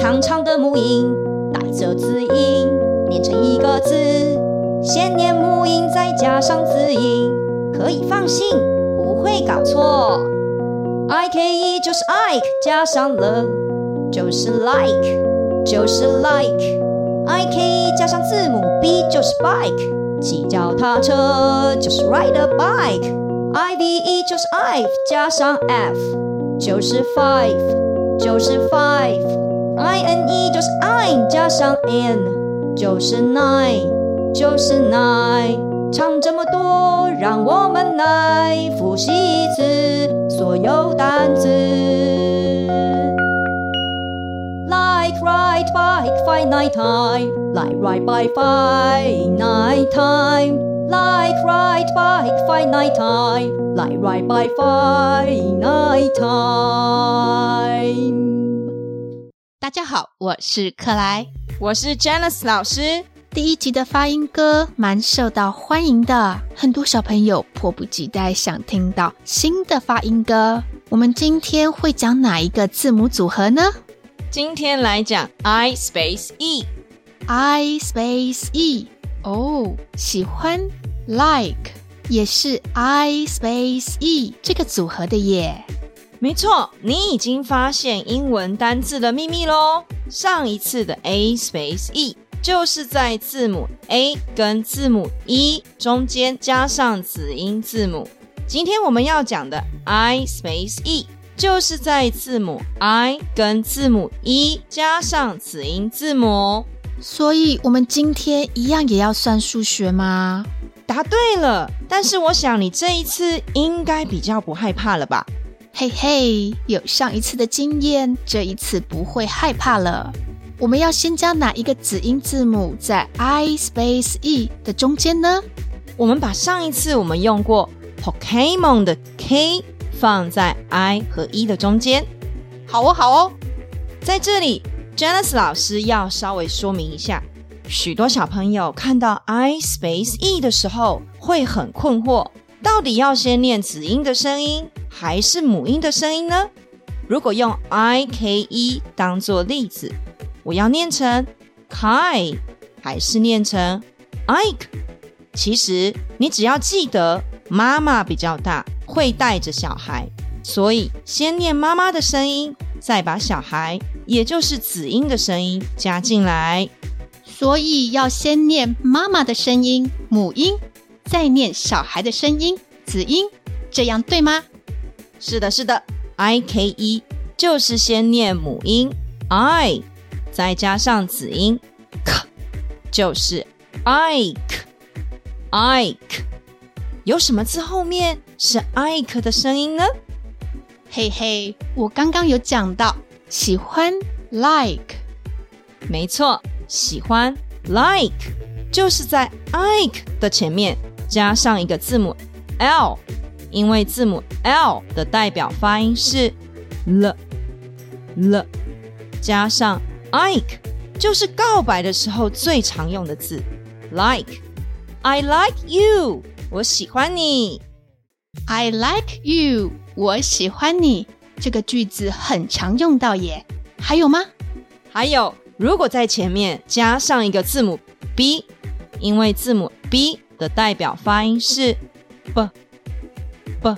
长长的母音带着子音，连成一个字。先念母音，再加上子音，可以放心，不会搞错。I K E 就是 Ike，加上了就是 like，就是 like。I K E 加上字母 B 就是 bike，骑脚踏车就是 ride a bike。I V E 就是 I've，加上 F 就是 five，就是 five。I N E 就是 i 加上 N 就是 nine，就是 nine。唱这么多，让我们来复习一次所有单词。Like ride bike fine, night time, like ride bike fine, night time, like ride bike fine, night time, like ride bike fine, night time。大家好，我是克莱，我是 Janice 老师。第一集的发音歌蛮受到欢迎的，很多小朋友迫不及待想听到新的发音歌。我们今天会讲哪一个字母组合呢？今天来讲 I space E，I space E，哦，喜欢 like 也是 I space E 这个组合的耶。没错，你已经发现英文单字的秘密喽。上一次的 A space E 就是在字母 A 跟字母 E 中间加上子音字母。今天我们要讲的 I space E。就是在字母 I 跟字母 E 加上子音字母，所以我们今天一样也要算数学吗？答对了，但是我想你这一次应该比较不害怕了吧？嘿嘿，有上一次的经验，这一次不会害怕了。我们要先加哪一个子音字母在 I space E 的中间呢？我们把上一次我们用过 Pokemon 的 K。放在 I 和 E 的中间。好哦，好哦。在这里，Janice 老师要稍微说明一下，许多小朋友看到 I space E 的时候会很困惑，到底要先念子音的声音还是母音的声音呢？如果用 I K E 当做例子，我要念成 Kai 还是念成 Ike？其实你只要记得妈妈比较大。会带着小孩，所以先念妈妈的声音，再把小孩，也就是子音的声音加进来。所以要先念妈妈的声音，母音，再念小孩的声音，子音，这样对吗？是的，是的。I K E 就是先念母音 I，再加上子音 K，就是 Ike，Ike。有什么字后面是 Ike 的声音呢？嘿嘿，我刚刚有讲到喜欢 like，没错，喜欢 like 就是在 Ike 的前面加上一个字母 L，因为字母 L 的代表发音是 l l，加上 Ike 就是告白的时候最常用的字 like I like you。我喜欢你，I like you。我喜欢你，这个句子很常用到耶。还有吗？还有，如果在前面加上一个字母 B，因为字母 B 的代表发音是 b b，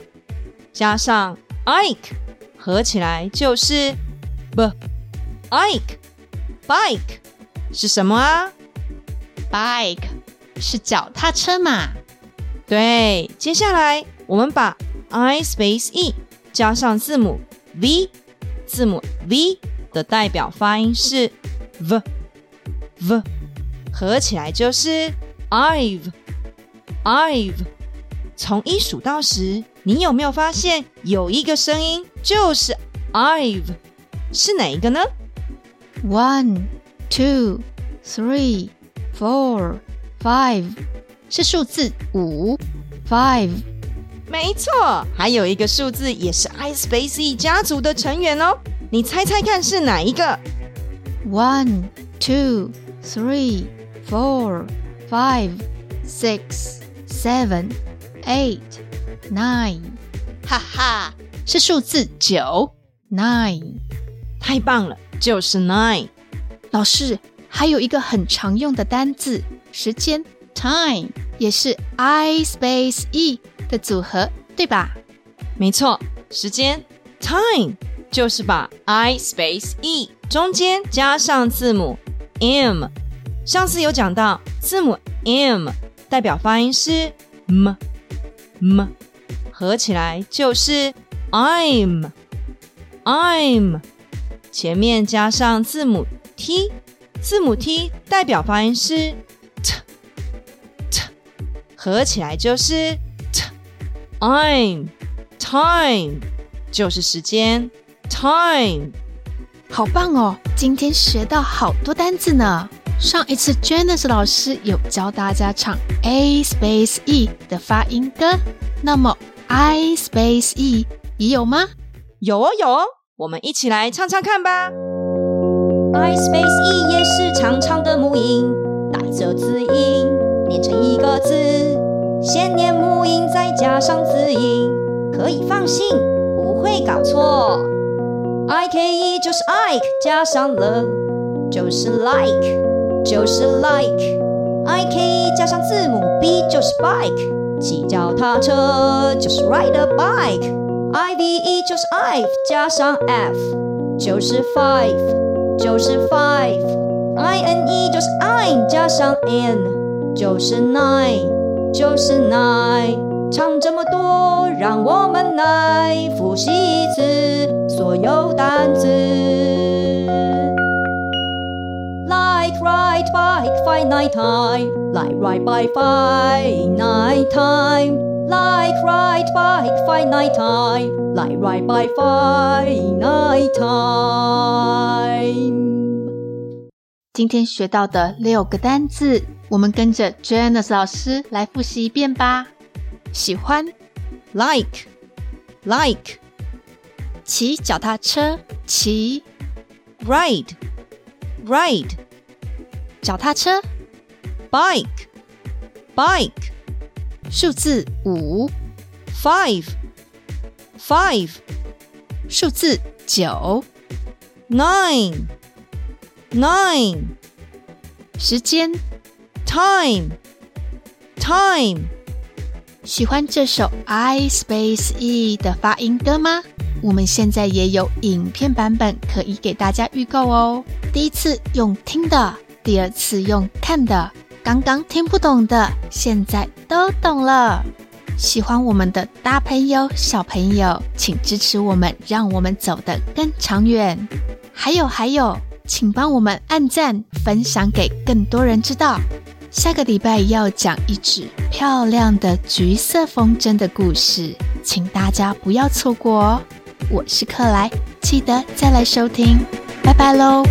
加上 Ike，合起来就是 b Ike。Bike 是什么啊？Bike 是脚踏车嘛。对，接下来我们把 I space E 加上字母 V，字母 V 的代表发音是 V V，合起来就是 I've I've。从一数到十，你有没有发现有一个声音就是 I've？是哪一个呢？One, two, three, four, five。是数字五，five，没错，还有一个数字也是 I Space E 家族的成员哦，你猜猜看是哪一个？One, two, three, four, five, six, seven, eight, nine，哈哈，是数字九，nine。太棒了，就是 nine。老师，还有一个很常用的单字，时间 time，也是 I space E 的组合，对吧？没错，时间 time 就是把 I space E 中间加上字母 M。上次有讲到，字母 M 代表发音是 m m，合起来就是 I'm I'm，前面加上字母 T，字母 T 代表发音是 t t，合起来就是 t I'm time，就是时间 time，好棒哦！今天学到好多单字呢。上一次 Janice 老师有教大家唱 A space E 的发音歌，那么 I space E 也有吗？有哦有哦，我们一起来唱唱看吧。I space E 也是长长的母音，带着子音，连成一个字。先念母音，再加上子音，可以放心，不会搞错。I K E 就是 Ike，加上了就是 like。就是 like，I K 加上字母 B 就是 bike，骑脚踏车就是 ride a bike，I V E 就是 I 加上 F 就是 five，就是 five，I N E 就是 I 加上 N 就是 nine，就是 nine。唱这么多，让我们来复习一次所有单词。Like ride bike five night time, like ride bike five night time, like ride bike five night time, like ride bike five night time。今天学到的六个单字，我们跟着 Janice 老师来复习一遍吧。喜欢，like like，骑脚踏车，骑，ride ride。 脚踏车，bike。Bike，数字五，five。Five，数字九，nine。Nine，时间，time。Time，喜欢这首 I Space E 的发音歌吗？我们现在也有影片版本可以给大家预购哦。第一次用听的。第二次用看的，刚刚听不懂的，现在都懂了。喜欢我们的大朋友、小朋友，请支持我们，让我们走得更长远。还有还有，请帮我们按赞、分享给更多人知道。下个礼拜要讲一只漂亮的橘色风筝的故事，请大家不要错过哦。我是克莱，记得再来收听，拜拜喽。